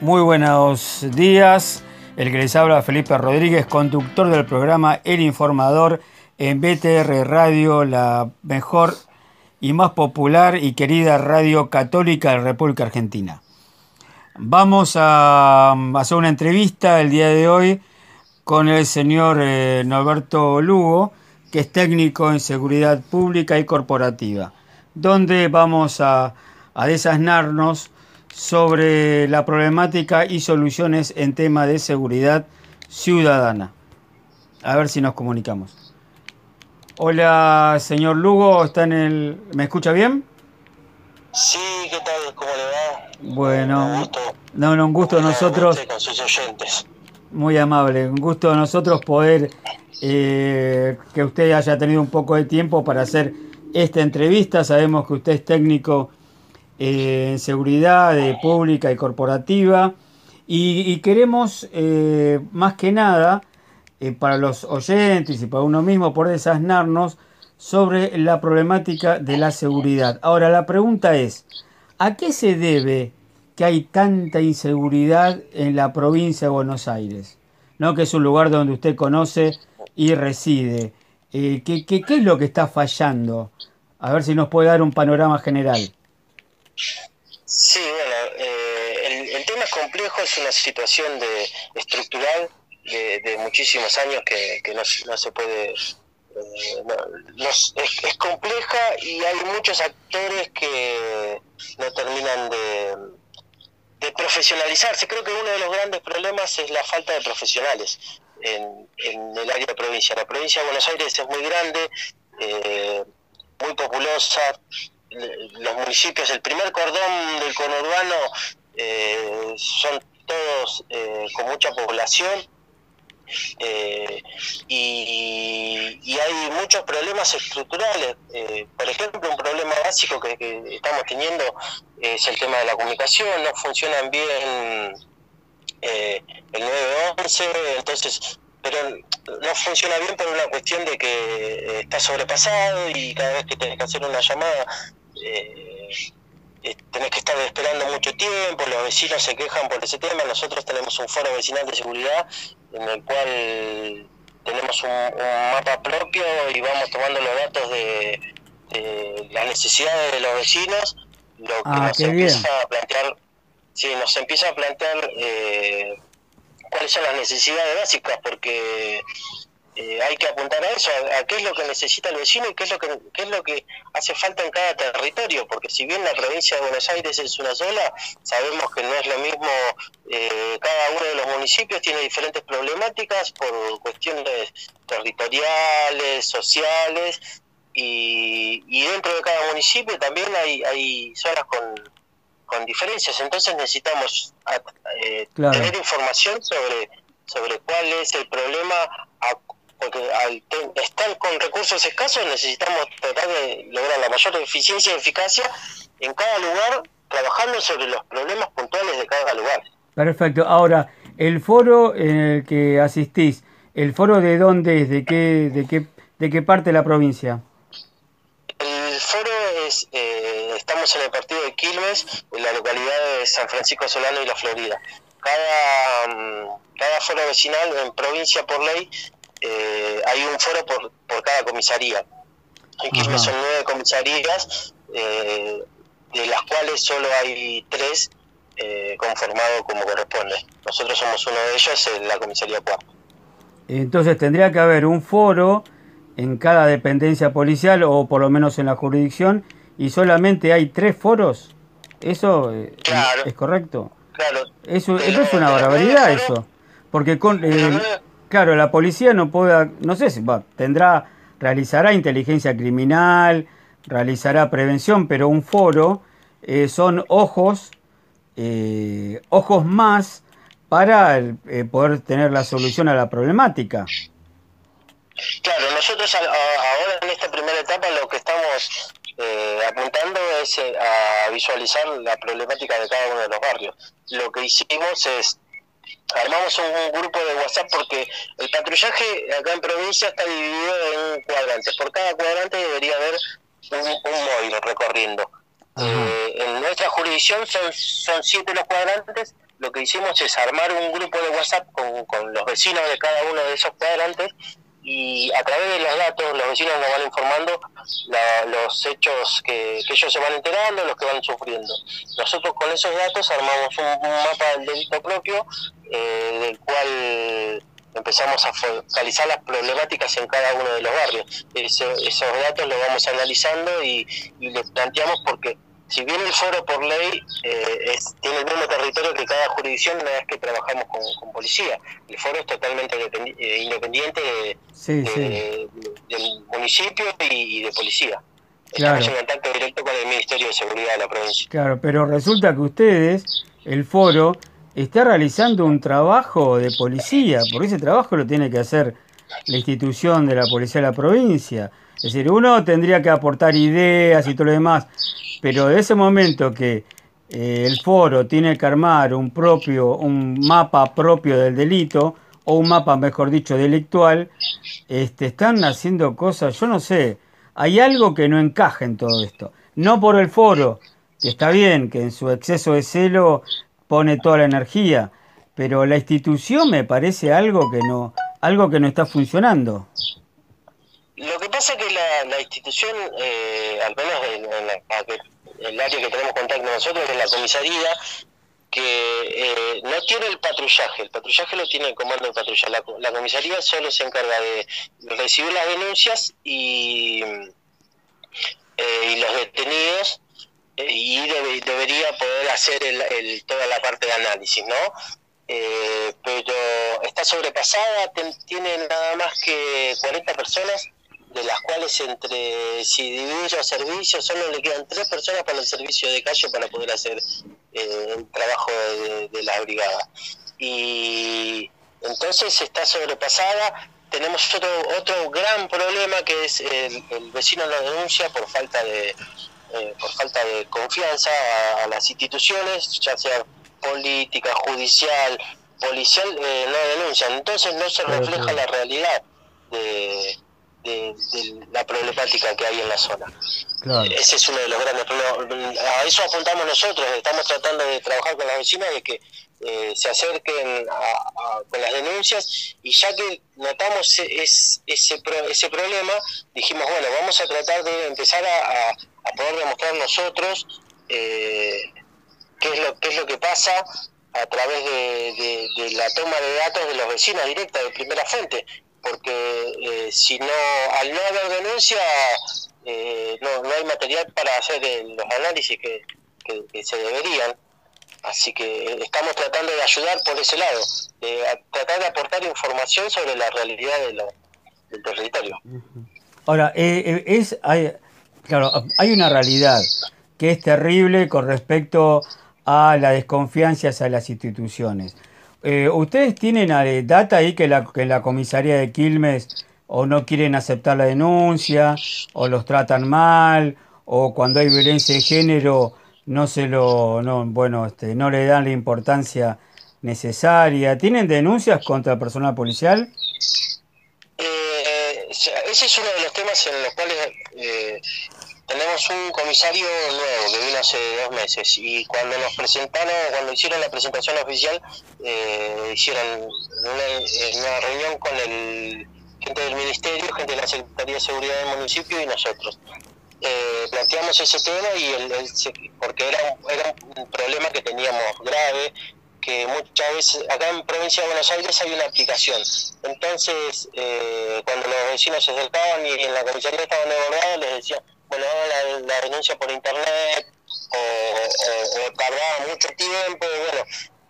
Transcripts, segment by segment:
Muy buenos días. El que les habla Felipe Rodríguez, conductor del programa El Informador en BTR Radio, la mejor y más popular y querida radio católica de la República Argentina. Vamos a hacer una entrevista el día de hoy con el señor eh, Norberto Lugo, que es técnico en seguridad pública y corporativa, donde vamos a, a sobre la problemática y soluciones en tema de seguridad ciudadana. A ver si nos comunicamos. Hola, señor Lugo, ¿está en el... ¿me escucha bien? Sí, ¿qué tal? ¿Cómo le va? Bueno, Un gusto. no, no, un gusto a nosotros, Con sus oyentes. muy amable, un gusto a nosotros poder eh, que usted haya tenido un poco de tiempo para hacer esta entrevista. Sabemos que usted es técnico en seguridad eh, pública y corporativa y, queremos eh, más que nada eh, para los oyentes y para uno mismo poder desasnarnos sobre la problemática de la seguridad. Ahora la pregunta es, ¿a qué se debe que hay tanta inseguridad en la provincia de Buenos Aires? ¿No? Que es un lugar donde usted conoce y reside. Eh, ¿qué, qué, qué es lo que está fallando? A ver si nos puede dar un panorama general. Sí, bueno, eh, el, tema es complejo, es una situación de, estructural de, de muchísimos años que, que no, se puede... eh, no, es, es compleja y hay muchos actores que no terminan de, de profesionalizarse. Creo que uno de los grandes problemas es la falta de profesionales en, en el área de provincia. La provincia de Buenos Aires es muy grande, eh, muy populosa. Los municipios, el primer cordón del conurbano eh, son todos eh, con mucha población. eh, y, y hay muchos problemas estructurales. Eh, por ejemplo, un problema básico que, que estamos teniendo es el tema de la comunicación. No funcionan bien eh, el 911, entonces, pero no funciona bien por una cuestión de que eh, está sobrepasado y cada vez que tenés que hacer una llamada eh, eh, tenés que estar esperando mucho tiempo, los vecinos se quejan por ese tema, nosotros tenemos un foro vecinal de seguridad en el cual tenemos un, un mapa propio y vamos tomando los datos de, de las necesidades de los vecinos, lo que Ah, nos bien. empieza a plantear, sí, nos empieza a plantear eh, cuáles son las necesidades básicas, porque eh, hay que apuntar a eso, a, a qué es lo que necesita el vecino y qué es lo que qué es lo que hace falta en cada territorio, porque si bien la provincia de Buenos Aires es una sola, sabemos que no es lo mismo, eh, cada uno de los municipios tiene diferentes problemáticas por cuestiones territoriales, sociales, y, y dentro de cada municipio también hay, hay zonas con, con diferencias, entonces necesitamos eh, Claro. tener información sobre, sobre cuál es el problema, porque al estar con recursos escasos necesitamos tratar de lograr la mayor eficiencia y eficacia en cada lugar, trabajando sobre los problemas puntuales de cada lugar. Perfecto. Ahora, el foro en el que asistís, ¿el foro de dónde es? ¿De qué, de qué, de qué parte de la provincia? El foro es, eh, estamos en el partido de Quilmes, en la localidad de San Francisco Solano y La Florida. Cada, mm, cada foro vecinal en provincia por ley eh, hay un foro por, por cada comisaría. En Quilmes son nueve comisarías, eh, de las cuales solo hay tres eh, conformados como corresponde. Nosotros somos uno de ellos en la comisaría cuarta. Entonces tendría que haber un foro en cada dependencia policial o por lo menos en la jurisdicción y solamente hay tres foros. ¿Eso eh, Claro. es correcto? Claro, Eso, eso es una barbaridad eso. Porque con, eh, claro, la policía no puede, no sé si va, tendrá, realizará inteligencia criminal, realizará prevención, pero un foro eh, son ojos, eh, ojos más para eh, poder tener la solución a la problemática. Claro, nosotros ahora en esta primera etapa lo que estamos apuntando es a visualizar la problemática de cada uno de los barrios. Lo que hicimos es armamos un, un grupo de WhatsApp porque el patrullaje acá en provincia está dividido en cuadrantes. Por cada cuadrante debería haber un, un móvil recorriendo. Eh, en nuestra jurisdicción son, son siete los cuadrantes, lo que hicimos es armar un grupo de WhatsApp con, con los vecinos de cada uno de esos cuadrantes y a través de los datos los vecinos nos van informando los hechos que, ellos se van enterando, los que van sufriendo. Nosotros con esos datos armamos un, mapa del delito propio, eh, del cual empezamos a focalizar las problemáticas en cada uno de los barrios. esos datos los vamos analizando y, y les planteamos porque si bien el foro por ley eh, tiene el mismo territorio que cada jurisdicción una vez que trabajamos con, policía, el foro es totalmente eh, independiente del municipio y, de policía. Claro. Estamos en contacto directo con el Ministerio de Seguridad de la provincia. Claro, pero resulta que ustedes, el foro, está realizando un trabajo de policía, porque ese trabajo lo tiene que hacer la institución de la policía de la provincia. Es decir, uno tendría que aportar ideas y todo lo demás, pero de ese momento que eh, el foro tiene que armar un propio, un mapa propio del delito, o un mapa, mejor dicho, delictual, este, están haciendo cosas, yo no sé, hay algo que no encaja en todo esto. No por el foro, que está bien, que en su exceso de celo pone toda la energía, pero la institución me parece algo que no, algo que no está funcionando. Lo que pasa es que la, institución, eh, al menos en, el área que tenemos contacto nosotros, es la comisaría, que eh, no tiene el patrullaje, el patrullaje lo tiene el comando de patrulla, la, comisaría solo se encarga de recibir las denuncias y, eh, los detenidos y debería poder hacer el, toda la parte de análisis, ¿no? pero está sobrepasada, tiene nada más que 40 personas de las cuales entre si divido servicios solo le quedan tres personas para el servicio de calle para poder hacer eh, el trabajo de, la brigada. Y entonces está sobrepasada. Tenemos otro otro gran problema que es el, vecino lo denuncia por falta de eh, por falta de confianza a, las instituciones ya sea política judicial policial eh, no denuncian. Entonces no se refleja la realidad de de, la problemática que hay en la zona. Ese es uno de los grandes problemas. A eso apuntamos nosotros, estamos tratando de trabajar con las vecinas de que eh, se acerquen con las denuncias y ya que notamos ese, ese problema, dijimos, bueno, vamos a tratar de empezar a, poder demostrar nosotros eh, qué, es lo, qué es lo que pasa a través de, de, la toma de datos de los vecinos directa, de primera fuente, porque eh, si no, al no haber denuncia, eh, no, no hay material para hacer los análisis que, se deberían. Así que estamos tratando de ayudar por ese lado, de tratar de aportar información sobre la realidad del territorio. Ahora, eh, es, hay, claro, hay una realidad que es terrible con respecto a la desconfianza hacia las instituciones. Eh, ¿Ustedes tienen eh, data ahí que la, que la comisaría de Quilmes o no quieren aceptar la denuncia, o los tratan mal, o cuando hay violencia de género no se lo, no, bueno, este, no le dan la importancia necesaria? ¿Tienen denuncias contra el personal policial? Eh, ese es uno de los temas en los cuales tenemos un comisario nuevo que vino hace dos meses y cuando nos presentaron, cuando hicieron la presentación oficial, eh, hicieron una, reunión con el gente del ministerio, gente de la Secretaría de Seguridad del municipio y nosotros. Eh, planteamos ese tema y porque era, era un problema que teníamos grave que muchas veces acá en provincia de Buenos Aires hay una aplicación. Entonces, eh, cuando los vecinos se acercaban y en la comisaría estaban devolvidos, les decía, bueno, la, la denuncia por internet o, tardaba mucho tiempo, bueno,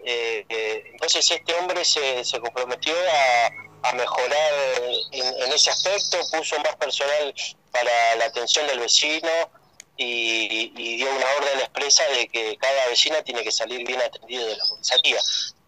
eh, eh, entonces este hombre se, se comprometió a, mejorar en, ese aspecto, puso más personal para la atención del vecino y, y, dio una orden expresa de que cada vecina tiene que salir bien atendido de la comisaría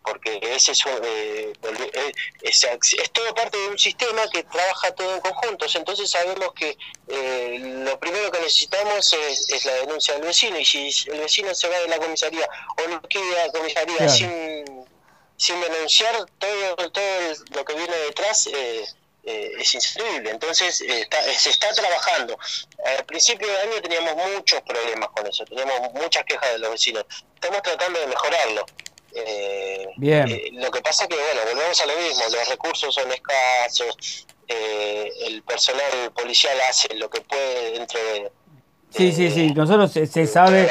porque ese es, eh, eh, es, es, todo parte de un sistema que trabaja todo en conjuntos, entonces sabemos que eh, lo primero que necesitamos es, la denuncia del vecino, y si el vecino se va de la comisaría o no quiere la comisaría sin, sin denunciar, todo, todo lo que viene detrás es inservible, entonces se está trabajando. Al principio de año teníamos muchos problemas con eso, teníamos muchas quejas de los vecinos, estamos tratando de mejorarlo Bien. lo que pasa que, bueno, volvemos a lo mismo, los recursos son escasos, el personal policial hace lo que puede dentro de... Sí, sí, sí, nosotros se, sabe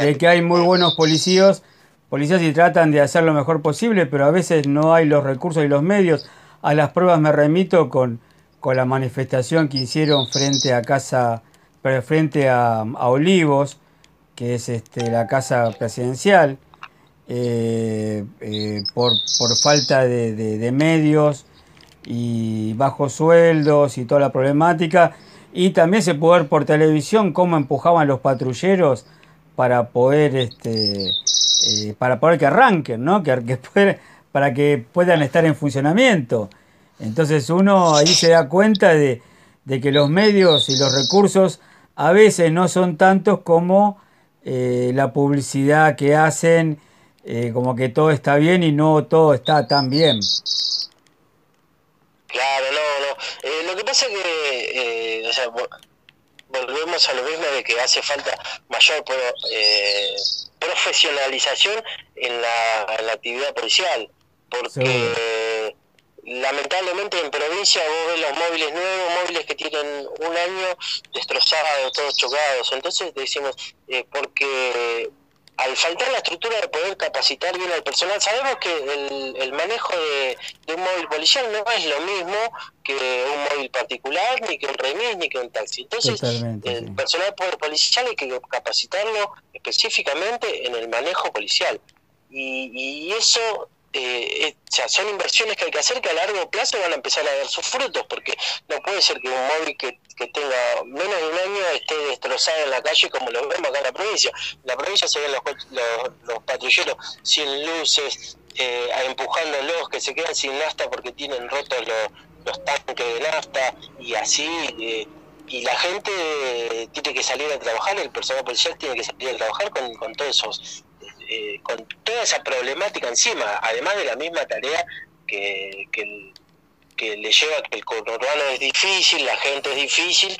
de que hay muy buenos policías, policías y tratan de hacer lo mejor posible, pero a veces no hay los recursos y los medios. A las pruebas me remito con, con la manifestación que hicieron frente a casa, frente a, Olivos, que es este, la casa presidencial, eh, eh, por, por, falta de, medios y bajos sueldos y toda la problemática. Y también se puede ver por televisión cómo empujaban los patrulleros para poder este eh, para poder que arranquen, ¿no? Que, para que puedan estar en funcionamiento. Entonces uno ahí se da cuenta de, que los medios y los recursos a veces no son tantos como la publicidad que hacen, eh, como que todo está bien y no todo está tan bien. Claro, no, no. Eh, lo que pasa es que, o sea, volvemos a lo mismo de que hace falta mayor profesionalización en la, en la actividad policial, porque lamentablemente en provincia vos ves los móviles nuevos, móviles que tienen un año destrozados, todos chocados. Entonces decimos, eh, porque al faltar la estructura de poder capacitar bien al personal, sabemos que el, manejo de, un móvil policial no es lo mismo que un móvil particular, ni que un remis, ni que un taxi. Entonces, el personal policial hay que capacitarlo específicamente en el manejo policial. Y, y eso eh, o sea, son inversiones que hay que hacer que a largo plazo van a empezar a dar sus frutos, porque no puede ser que un móvil que, tenga menos de un año esté destrozado en la calle como lo vemos acá en la provincia. En la provincia se ven los, los, patrulleros sin luces, eh, empujándolos, que se quedan sin nafta porque tienen rotos los, tanques de nafta y así. Eh, y la gente tiene que salir a trabajar, el personal policial tiene que salir a trabajar con, con todos esos eh, con toda esa problemática encima, además de la misma tarea que, que, le lleva que el conurbano es difícil, la gente es difícil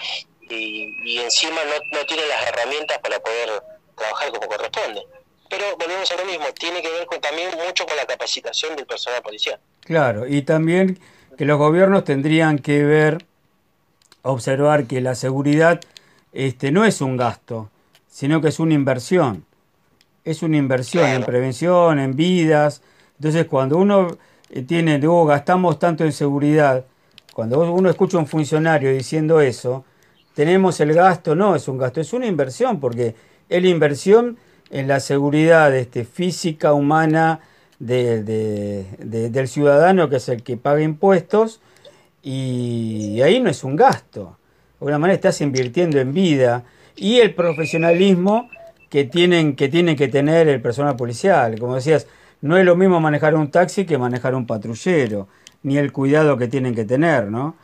y, encima no, no tiene las herramientas para poder trabajar como corresponde. Pero volvemos a lo mismo, tiene que ver con, también mucho con la capacitación del personal policial. Claro, y también que los gobiernos tendrían que ver, observar que la seguridad este, no es un gasto, sino que es una inversión es una inversión en prevención, en vidas. Entonces, cuando uno eh, tiene, luego gastamos tanto en seguridad, cuando uno escucha a un funcionario diciendo eso, tenemos el gasto, no es un gasto, es una inversión, porque es la inversión en la seguridad este, física, humana del ciudadano, que es el que paga impuestos, y ahí no es un gasto. De alguna manera estás invirtiendo en vida y el profesionalismo que tienen, que tienen que tener el personal policial. Como decías, no es lo mismo manejar un taxi que manejar un patrullero, ni el cuidado que tienen que tener, ¿no?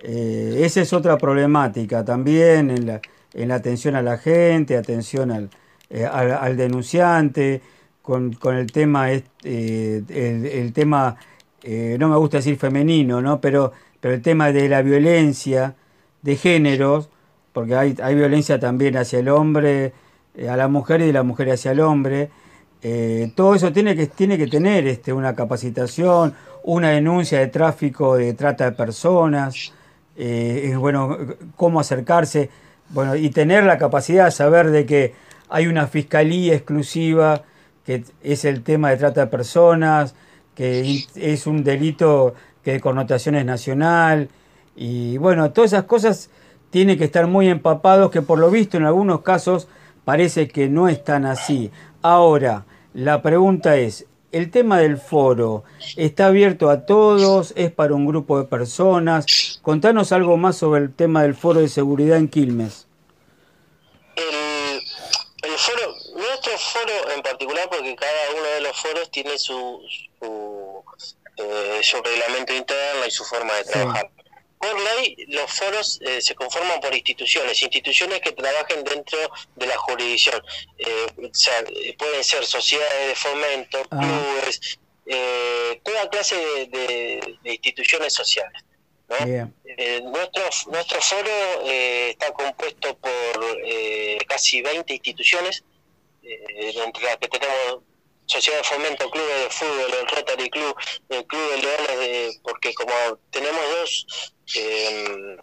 Eh, esa es otra problemática también en la, en la atención a la gente, atención al, eh, al, denunciante, con, con, el tema, eh, el, tema no me gusta decir femenino, ¿no? pero, pero el tema de la violencia de géneros, porque hay, hay violencia también hacia el hombre, a la mujer y de la mujer hacia el hombre. Eh, todo eso tiene que, tiene que tener este, una capacitación, una denuncia de tráfico, de trata de personas, eh, bueno, cómo acercarse, bueno, y tener la capacidad de saber de que hay una fiscalía exclusiva, que es el tema de trata de personas, que es un delito que de connotación es nacional, y bueno, todas esas cosas tienen que estar muy empapados, que por lo visto en algunos casos parece que no es tan así. Ahora, la pregunta es, ¿el tema del foro está abierto a todos? ¿Es para un grupo de personas? Contanos algo más sobre el tema del foro de seguridad en Quilmes. El, foro, nuestro foro en particular, porque cada uno de los foros tiene su, su, eh, reglamento interno y su forma de trabajar. Por ley, los foros eh, se conforman por instituciones, instituciones que trabajen dentro de la jurisdicción. Eh, o sea, eh, pueden ser sociedades de fomento, ah. clubes, toda clase de, instituciones sociales. nuestro, nuestro foro está compuesto por casi 20 instituciones, entre las que tenemos sociedad de fomento, clubes de fútbol, el Rotary Club, el Club de Leones, de, porque como tenemos dos, eh,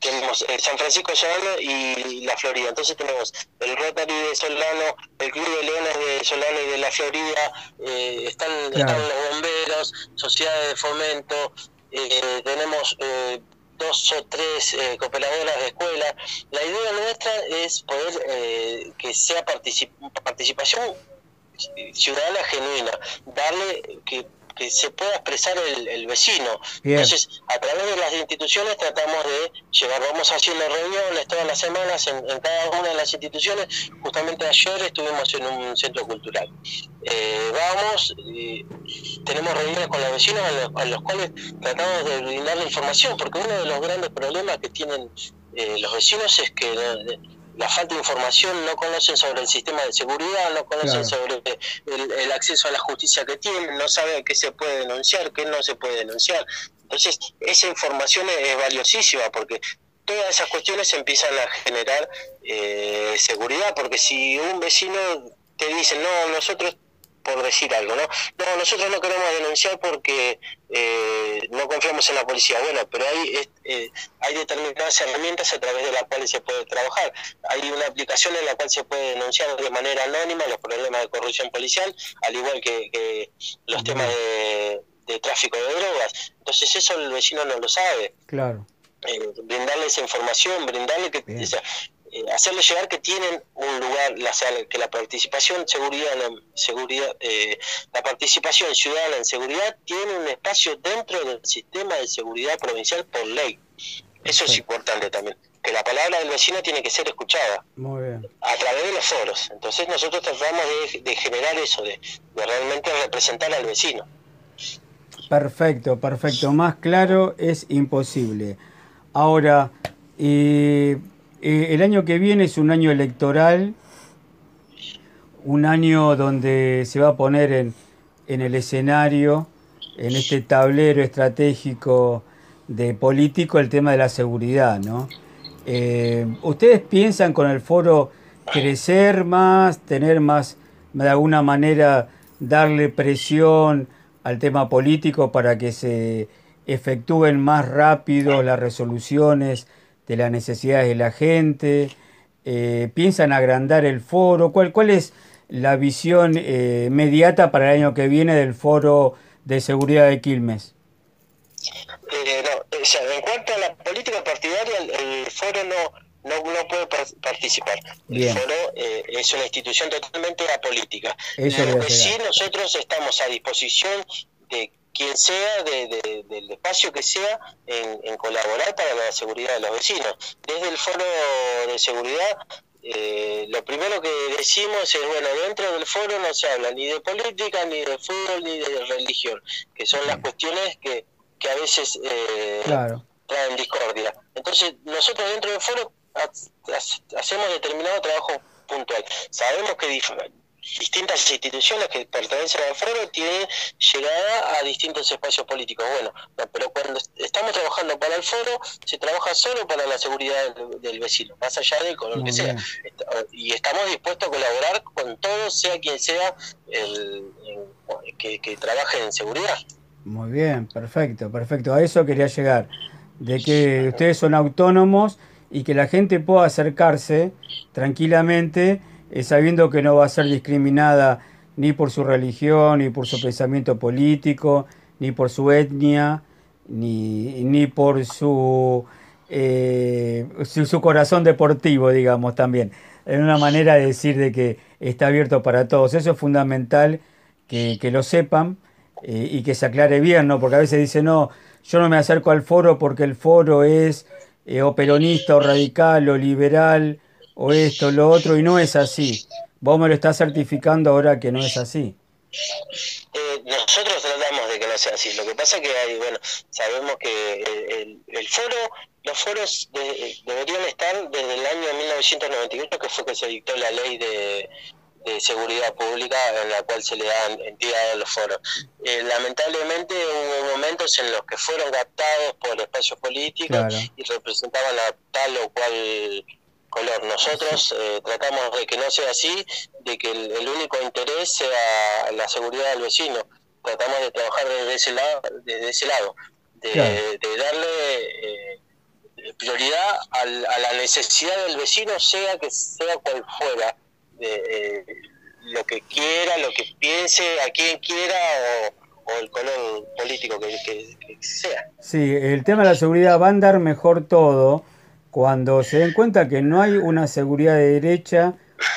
tenemos San Francisco Solano y la Florida, entonces tenemos el Rotary de Solano, el Club de Leones de Solano y de la Florida, eh, están, están los bomberos, sociedades de fomento, eh, tenemos eh, dos o tres eh, cooperadoras de escuela. La idea nuestra es poder eh, que sea participación ciudadana genuina, darle que que se pueda expresar el, vecino. Entonces, a través de las instituciones tratamos de llevar, vamos haciendo reuniones todas las semanas en, cada una de las instituciones. Justamente ayer estuvimos en un centro cultural. Eh, vamos, tenemos reuniones con los vecinos a los, cuales tratamos de brindar la información, porque uno de los grandes problemas que tienen eh, los vecinos es que la falta de información, no conocen sobre el sistema de seguridad, no conocen sobre el, acceso a la justicia que tienen, no saben qué se puede denunciar, qué no se puede denunciar. Entonces, esa información es, valiosísima porque todas esas cuestiones empiezan a generar eh, seguridad, porque si un vecino te dice, no, nosotros por decir algo, ¿no? No, nosotros no queremos denunciar porque eh, no confiamos en la policía. Bueno, pero hay, eh, hay determinadas herramientas a través de las cuales se puede trabajar. Hay una aplicación en la cual se puede denunciar de manera anónima los problemas de corrupción policial, al igual que, los temas de, tráfico de drogas. Entonces eso el vecino no lo sabe. Claro. Eh, brindarle esa información, brindarle que... Eh, hacerle llegar que tienen un lugar, la, que la participación seguridad, seguridad eh, la participación ciudadana en seguridad tiene un espacio dentro del sistema de seguridad provincial por ley. Eso es importante también, que la palabra del vecino tiene que ser escuchada a través de los foros. Entonces nosotros tratamos de, generar eso, de, de realmente representar al vecino. Perfecto, perfecto. Más claro es imposible. Ahora, y eh, el año que viene es un año electoral, un año donde se va a poner en, el escenario, en este tablero estratégico de político, el tema de la seguridad, ¿no? Eh, ¿Ustedes piensan con el foro crecer más, tener más, de alguna manera, darle presión al tema político para que se efectúen más rápido las resoluciones de las necesidades de la gente? Eh, ¿Piensan agrandar el foro? ¿Cuál, cuál es la visión eh, inmediata para el año que viene del foro de seguridad de Quilmes? Eh, no, o sea, en cuanto a la política partidaria, el, foro no, no, no, puede participar. El foro es una institución totalmente apolítica. Eso que sí nosotros estamos a disposición de quien sea, de, del espacio que sea, en, colaborar para la seguridad de los vecinos. Desde el foro de seguridad, eh, lo primero que decimos es, bueno, dentro del foro no se habla ni de política, ni de fútbol, ni de religión, que son las cuestiones que, que a veces eh, traen discordia. Entonces, nosotros dentro del foro hacemos determinado trabajo puntual. Sabemos que distintas instituciones que pertenecen al foro tienen llegada a distintos espacios políticos. Bueno, pero cuando estamos trabajando para el foro, se trabaja solo para la seguridad del, vecino, más allá del color que sea. Y estamos dispuestos a colaborar con todo, sea quien sea el, que, que trabaje en seguridad. Muy bien, perfecto, perfecto. A eso quería llegar, de que ustedes son autónomos y que la gente pueda acercarse tranquilamente sabiendo que no va a ser discriminada ni por su religión, ni por su pensamiento político, ni por su etnia, ni, ni por su, eh, su, corazón deportivo, digamos, también. Es una manera de decir de que está abierto para todos. Eso es fundamental que, lo sepan eh, y que se aclare bien, ¿no? Porque a veces dicen, no, yo no me acerco al foro porque el foro es o peronista o radical o liberal o esto, lo otro, y no es así. Vos me lo estás certificando ahora que no es así. Eh, nosotros tratamos de que no sea así. Lo que pasa es que hay, bueno, sabemos que el, foro, los foros deberían estar desde el año 1998, que fue que se dictó la ley de, seguridad pública en la cual se le dan entidad a los foros. Eh, lamentablemente hubo momentos en los que fueron captados por espacios políticos y representaban a tal o cual color. Nosotros eh, tratamos de que no sea así, de que el, único interés sea la seguridad del vecino. Tratamos de trabajar desde ese lado, desde ese lado de, darle prioridad a la necesidad del vecino, sea que sea cual fuera, de, lo que quiera, lo que piense, a quien quiera o, el color político que, sea. Sí, el tema de la seguridad va a andar mejor todo cuando se den cuenta que no hay una seguridad de derecha,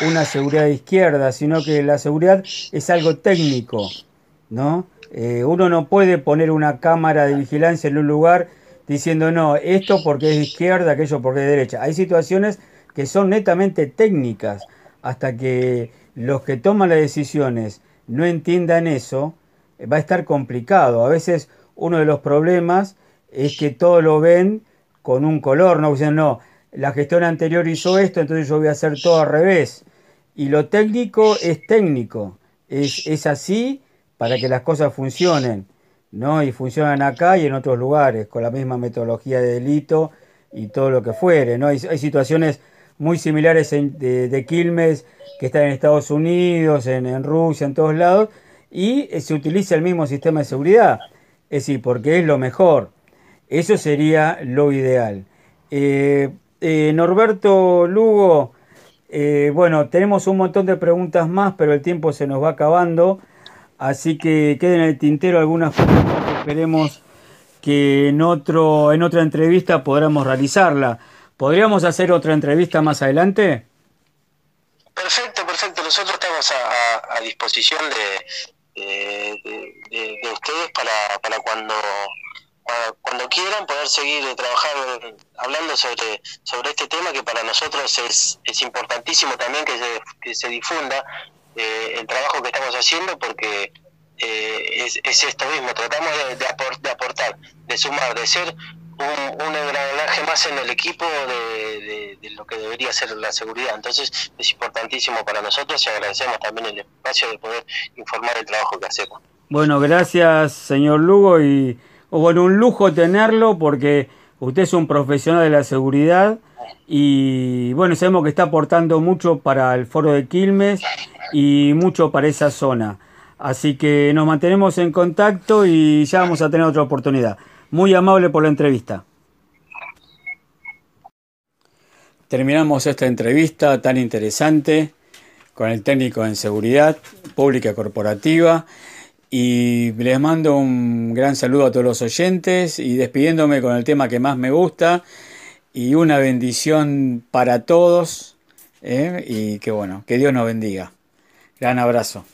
una seguridad de izquierda, sino que la seguridad es algo técnico, ¿no? Eh, uno no puede poner una cámara de vigilancia en un lugar diciendo, no, esto porque es izquierda, aquello porque es derecha. Hay situaciones que son netamente técnicas, hasta que los que toman las decisiones no entiendan eso, va a estar complicado. A veces uno de los problemas es que todo lo ven con un color, no dicen, no, la gestión anterior hizo esto, entonces yo voy a hacer todo al revés. Y lo técnico es técnico, es, así para que las cosas funcionen, ¿no? Y funcionan acá y en otros lugares, con la misma metodología de delito y todo lo que fuere, ¿no? Hay, situaciones muy similares de, Quilmes que están en Estados Unidos, en, Rusia, en todos lados, y eh, se utiliza el mismo sistema de seguridad. Es decir, porque es lo mejor. Eso sería lo ideal. Eh, eh, Norberto Lugo, bueno, tenemos un montón de preguntas más, pero el tiempo se nos va acabando, así que queden en el tintero algunas preguntas que esperemos que en, otro, en otra entrevista podamos realizarla. ¿Podríamos hacer otra entrevista más adelante? Perfecto, perfecto. Nosotros estamos a, disposición de, de, ustedes para, para cuando cuando quieran poder seguir trabajando hablando sobre sobre este tema que para nosotros es, es importantísimo también que se, que se difunda eh, el trabajo que estamos haciendo porque eh, es, es, esto mismo tratamos de, de, aportar de sumar de ser un, un más en el equipo de, lo que debería ser la seguridad. Entonces es importantísimo para nosotros y agradecemos también el espacio de poder informar el trabajo que hacemos. Bueno, gracias señor Lugo y bueno, un lujo tenerlo porque usted es un profesional de la seguridad y bueno, sabemos que está aportando mucho para el foro de Quilmes y mucho para esa zona. Así que nos mantenemos en contacto y ya vamos a tener otra oportunidad. Muy amable por la entrevista. Terminamos esta entrevista tan interesante con el técnico en seguridad pública corporativa y les mando un gran saludo a todos los oyentes y despidiéndome con el tema que más me gusta y una bendición para todos ¿eh? y que bueno, que Dios nos bendiga. Gran abrazo.